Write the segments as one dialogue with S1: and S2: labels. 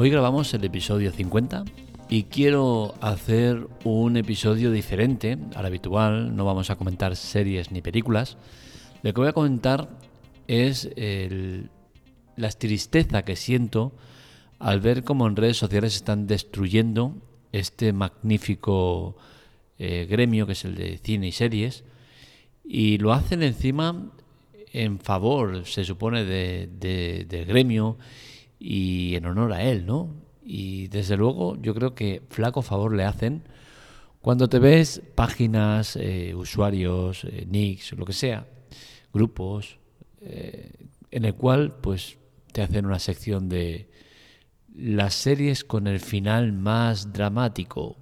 S1: Hoy grabamos el episodio 50 y quiero hacer un episodio diferente al habitual. No vamos a comentar series ni películas. Lo que voy a comentar es la tristeza que siento al ver cómo en redes sociales están destruyendo este magnífico eh, gremio que es el de cine y series y lo hacen encima en favor, se supone, de, gremio y en honor a él, ¿no? Y desde luego yo creo que flaco favor le hacen cuando te ves páginas, eh, usuarios, eh, nicks, lo que sea, grupos, eh, en el cual pues te hacen una sección de las series con el final más dramático,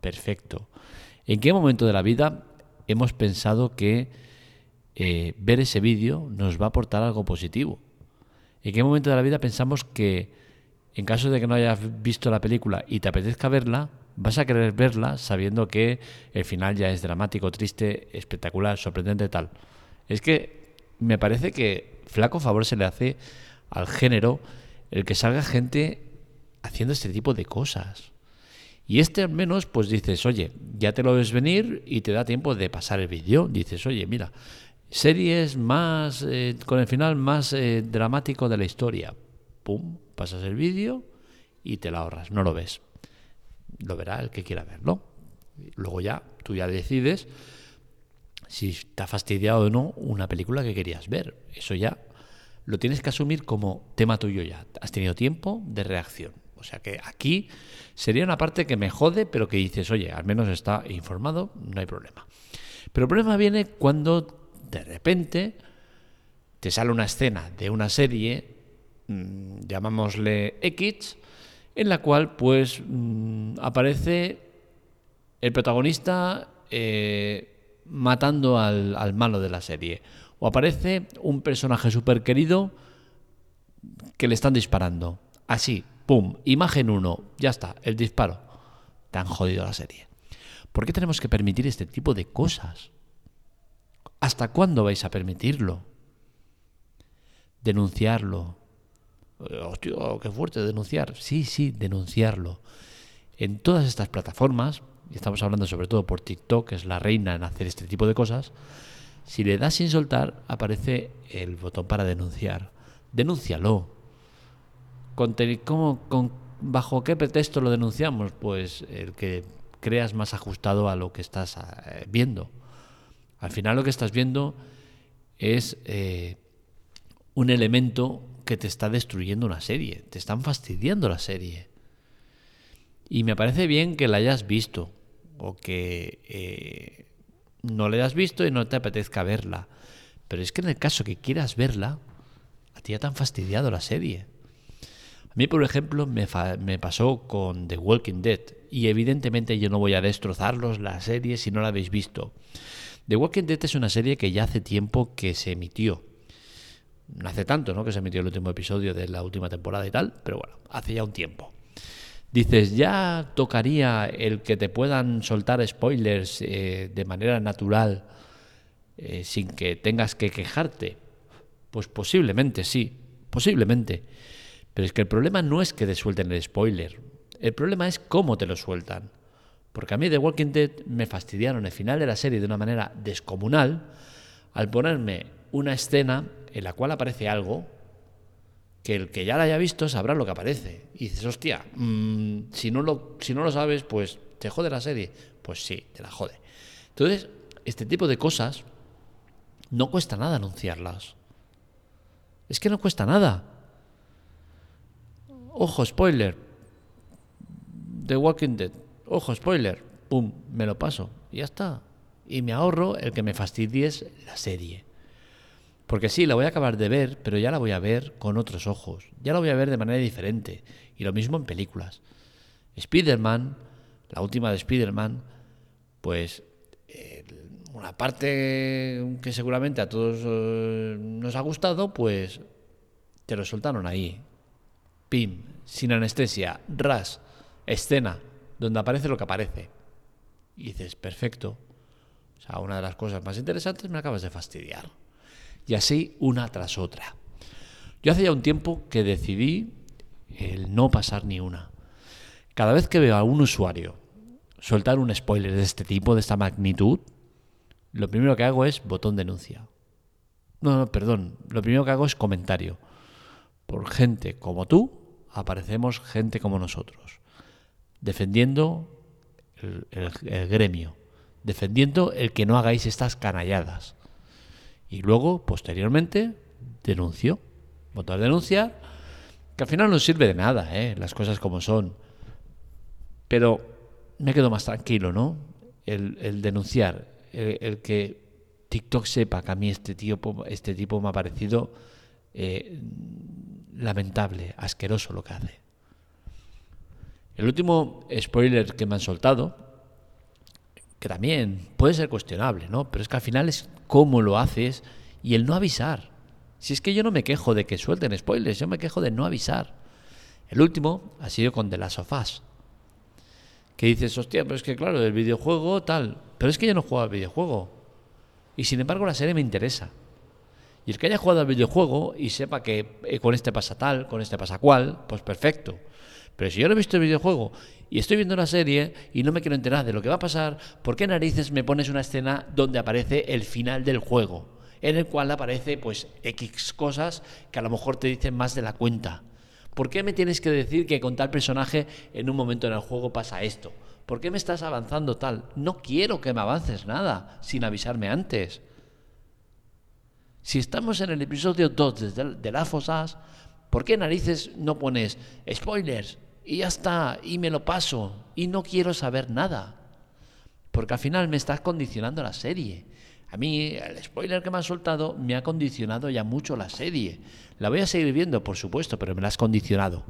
S1: perfecto. ¿En qué momento de la vida hemos pensado que ver ese vídeo nos va a aportar algo positivo. ¿En qué momento de la vida pensamos que en caso de que no hayas visto la película y te apetezca verla, vas a querer verla sabiendo que el final ya es dramático, triste, espectacular, sorprendente, tal? Es que me parece que flaco favor se le hace al género el que salga gente haciendo este tipo de cosas. Y este al menos, pues dices, oye, ya te lo ves venir y te da tiempo de pasar el vídeo. Dices, oye, mira, series más, eh, con el final más eh, dramático de la historia. Pum, pasas el vídeo y te la ahorras, no lo ves. Lo verá el que quiera verlo. Luego ya, tú ya decides si te ha fastidiado o no una película que querías ver. Eso ya lo tienes que asumir como tema tuyo ya. Has tenido tiempo de reacción. O sea que aquí sería una parte que me jode, pero que dices, oye, al menos está informado, no hay problema. Pero el problema viene cuando de repente te sale una escena de una serie, mm, llamámosle X, en la cual pues mm, aparece el protagonista eh, matando al, al malo de la serie. O aparece un personaje súper querido que le están disparando. Así, ¡Pum! Imagen 1. Ya está, el disparo. Te han jodido la serie. ¿Por qué tenemos que permitir este tipo de cosas? ¿Hasta cuándo vais a permitirlo? Denunciarlo. Hostia, qué fuerte denunciar. Sí, sí, denunciarlo. En todas estas plataformas, y estamos hablando sobre todo por TikTok, que es la reina en hacer este tipo de cosas, si le das sin soltar, aparece el botón para denunciar. Denúncialo ¿Cómo, ¿Bajo qué pretexto lo denunciamos? Pues el que creas más ajustado a lo que estás eh, viendo. Al final lo que estás viendo es eh, un elemento que te está destruyendo una serie, te están fastidiando la serie. Y me parece bien que la hayas visto o que eh, no la hayas visto y no te apetezca verla. Pero es que en el caso que quieras verla, a ti ya te han fastidiado la serie. A mí, por ejemplo, me, pasó con The Walking Dead y evidentemente yo no voy a destrozarlos la serie si no la habéis visto. The Walking Dead es una serie que ya hace tiempo que se emitió. No hace tanto, ¿no? Que se emitió el último episodio de la última temporada y tal, pero bueno, hace ya un tiempo. Dices, ya tocaría el que te puedan soltar spoilers eh, de manera natural eh, sin que tengas que quejarte. Pues posiblemente sí, posiblemente. Pero es que el problema no es que te suelten el spoiler, el problema es cómo te lo sueltan. Porque a mí The Walking Dead me fastidiaron el final de la serie de una manera descomunal al ponerme una escena en la cual aparece algo que el que ya la haya visto sabrá lo que aparece. Y dices, hostia, mm, si, no lo, si no lo sabes, pues te jode la serie. Pues sí, te la jode. Entonces, este tipo de cosas no cuesta nada anunciarlas. Es que no cuesta nada. Ojo, spoiler. The Walking Dead. Ojo, spoiler. Pum, me lo paso. Y ya está. Y me ahorro el que me fastidies la serie. Porque sí, la voy a acabar de ver, pero ya la voy a ver con otros ojos. Ya la voy a ver de manera diferente. Y lo mismo en películas. Spider-Man, la última de Spider-Man, pues una parte que seguramente a todos eh, nos ha gustado, pues te lo soltaron ahí pim, sin anestesia, ras, escena, donde aparece lo que aparece. Y dices, perfecto. O sea, una de las cosas más interesantes me acabas de fastidiar. Y así una tras otra. Yo hace ya un tiempo que decidí el no pasar ni una. Cada vez que veo a un usuario soltar un spoiler de este tipo, de esta magnitud, lo primero que hago es botón denuncia. No, no, perdón. Lo primero que hago es comentario. Por gente como tú, aparecemos gente como nosotros. Defendiendo el, gremio. Defendiendo el que no hagáis estas canalladas. Y luego, posteriormente, denuncio. Botón denunciar, que al final no sirve de nada, ¿eh? las cosas como son. Pero me quedo más tranquilo, ¿no? El, denunciar, el, que TikTok sepa que a mí este, tío, este tipo me ha parecido eh, lamentable, asqueroso lo que hace. El último spoiler que me han soltado, que también puede ser cuestionable, ¿no? Pero es que al final es cómo lo haces y el no avisar. Si es que yo no me quejo de que suelten spoilers, yo me quejo de no avisar. El último ha sido con The Last of Us. Que dices, hostia, pero es que claro, el videojuego tal. Pero es que yo no juego al videojuego. Y sin embargo la serie me interesa. Y el que haya jugado al videojuego y sepa que eh, con este pasa tal, con este pasa cual, pues perfecto. Pero si yo no he visto el videojuego y estoy viendo la serie y no me quiero enterar de lo que va a pasar, ¿por qué narices me pones una escena donde aparece el final del juego? En el cual aparece pues X cosas que a lo mejor te dicen más de la cuenta. ¿Por qué me tienes que decir que con tal personaje en un momento en el juego pasa esto? ¿Por qué me estás avanzando tal? No quiero que me avances nada sin avisarme antes. Si estamos en el episodio 2 de, de La Fosas, ¿por qué narices no pones spoilers? Y ya está, y me lo paso, y no quiero saber nada. Porque al final me estás condicionando la serie. A mí el spoiler que me has soltado me ha condicionado ya mucho la serie. La voy a seguir viendo, por supuesto, pero me la has condicionado.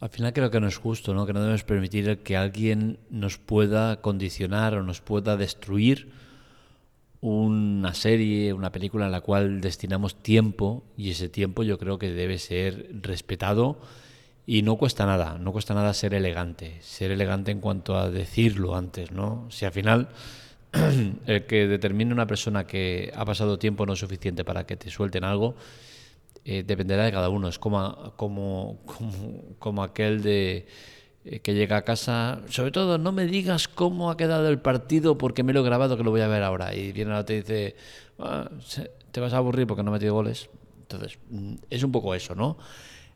S1: Al final creo que no es justo, ¿no? Que no debemos permitir que alguien nos pueda condicionar o nos pueda destruir una serie, una película en la cual destinamos tiempo y ese tiempo yo creo que debe ser respetado y no cuesta nada, no cuesta nada ser elegante, ser elegante en cuanto a decirlo antes, ¿no? Si al final el que determine una persona que ha pasado tiempo no suficiente para que te suelten algo, eh, dependerá de cada uno. Es como, como, como aquel de eh, que llega a casa, sobre todo no me digas cómo ha quedado el partido porque me lo he grabado que lo voy a ver ahora. Y viene ahora te dice, ah, te vas a aburrir porque no he metido goles. Entonces, mm, es un poco eso, ¿no?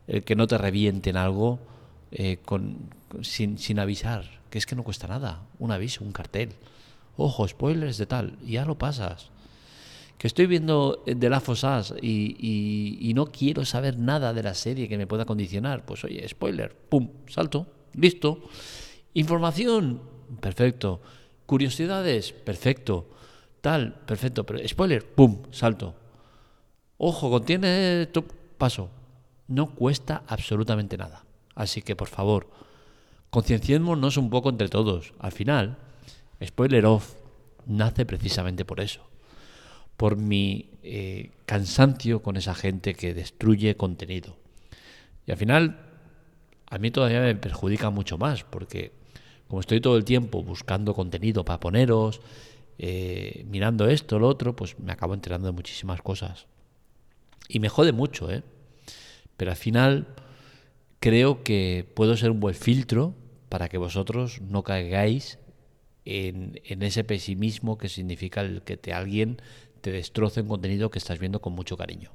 S1: El que no te revienten algo eh, con, sin, sin avisar, que es que no cuesta nada. Un aviso, un cartel. Ojo, spoilers de tal, ya lo pasas. Que estoy viendo de la Fosas y, y, y no quiero saber nada de la serie que me pueda condicionar. Pues oye, spoiler, pum, salto Listo. Información, perfecto. Curiosidades, perfecto. Tal, perfecto. Pero spoiler, ¡pum! Salto. Ojo, contiene tu paso. No cuesta absolutamente nada. Así que, por favor, concienciémonos un poco entre todos. Al final, spoiler off nace precisamente por eso. Por mi eh, cansancio con esa gente que destruye contenido. Y al final, a mí todavía me perjudica mucho más, porque como estoy todo el tiempo buscando contenido para poneros, eh, mirando esto, lo otro, pues me acabo enterando de muchísimas cosas. Y me jode mucho, ¿eh? Pero al final creo que puedo ser un buen filtro para que vosotros no caigáis en, ese pesimismo que significa el que alguien te destroce un contenido que estás viendo con mucho cariño.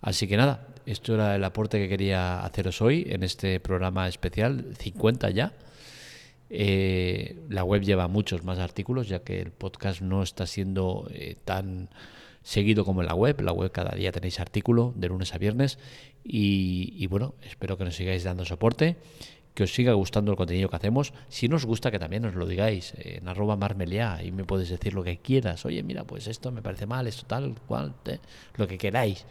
S1: Así que nada, esto era el aporte que quería haceros hoy en este programa especial, 50 ya. Eh, la web lleva muchos más artículos, ya que el podcast no está siendo eh, tan seguido como en la web. La web cada día tenéis artículo de lunes a viernes. Y, bueno, espero que nos sigáis dando soporte, que os siga gustando el contenido que hacemos. Si no os gusta, que también os lo digáis en arroba marmelia y me puedes decir lo que quieras. Oye, mira, pues esto me parece mal, esto tal, cual, lo que queráis.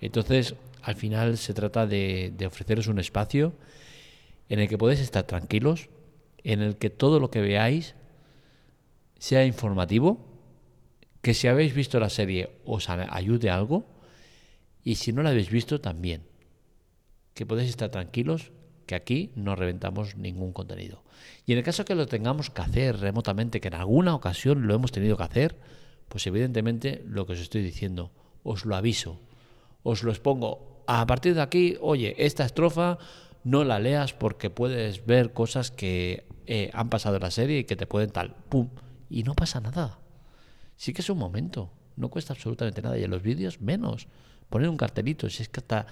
S1: Entonces, al final se trata de, ofreceros un espacio en el que podéis estar tranquilos, en el que todo lo que veáis sea informativo, que si habéis visto la serie os ayude algo y si no la habéis visto también. Que podéis estar tranquilos que aquí no reventamos ningún contenido. Y en el caso que lo tengamos que hacer remotamente, que en alguna ocasión lo hemos tenido que hacer, pues evidentemente lo que os estoy diciendo, os lo aviso os lo expongo a partir de aquí, oye, esta estrofa no la leas porque puedes ver cosas que eh, han pasado en la serie y que te pueden tal, pum, y no pasa nada. Sí que es un momento, no cuesta absolutamente nada y en los vídeos menos. Poner un cartelito, si es que hasta,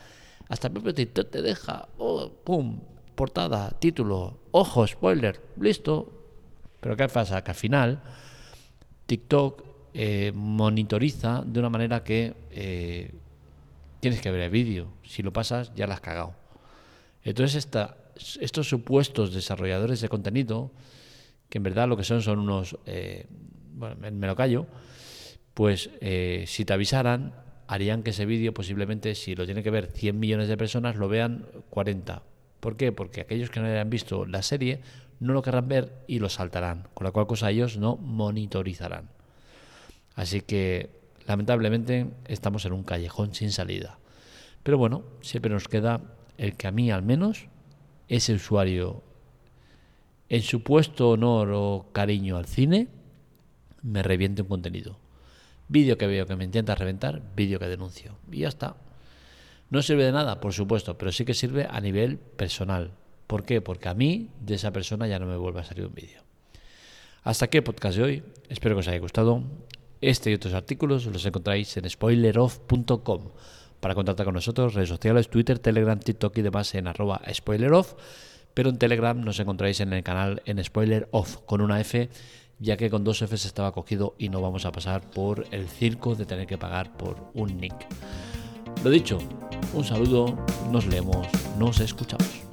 S1: hasta el propio TikTok te deja, oh, pum, portada, título, ojo, spoiler, listo. Pero ¿qué pasa? Que al final TikTok eh, monitoriza de una manera que eh, tienes que ver el vídeo. Si lo pasas, ya la has cagado. Entonces, esta, estos supuestos desarrolladores de contenido, que en verdad lo que son son unos... Eh, bueno, me, lo callo, pues si te avisaran, harían que ese vídeo posiblemente, si lo tiene que ver 100 millones de personas, lo vean 40 ¿Por qué? Porque aquellos que no hayan visto la serie no lo querrán ver y lo saltarán, con la cual cosa ellos no monitorizarán. Así que lamentablemente estamos en un callejón sin salida. Pero bueno, siempre nos queda el que a mí al menos, ese usuario, en su puesto honor o cariño al cine, me reviente un contenido. Vídeo que veo que me intenta reventar, vídeo que denuncio. Y ya está. No sirve de nada, por supuesto, pero sí que sirve a nivel personal. ¿Por qué? Porque a mí de esa persona ya no me vuelve a salir un vídeo. Hasta aquí el podcast de hoy. Espero que os haya gustado. Este y otros artículos los encontráis en spoileroff.com. Para contactar con nosotros, redes sociales, Twitter, Telegram, TikTok y demás en arroba spoileroff. Pero en Telegram nos encontráis en el canal en spoileroff con una F, ya que con dos Fs estaba cogido y no vamos a pasar por el circo de tener que pagar por un nick. Lo dicho, un saludo, nos leemos, nos escuchamos.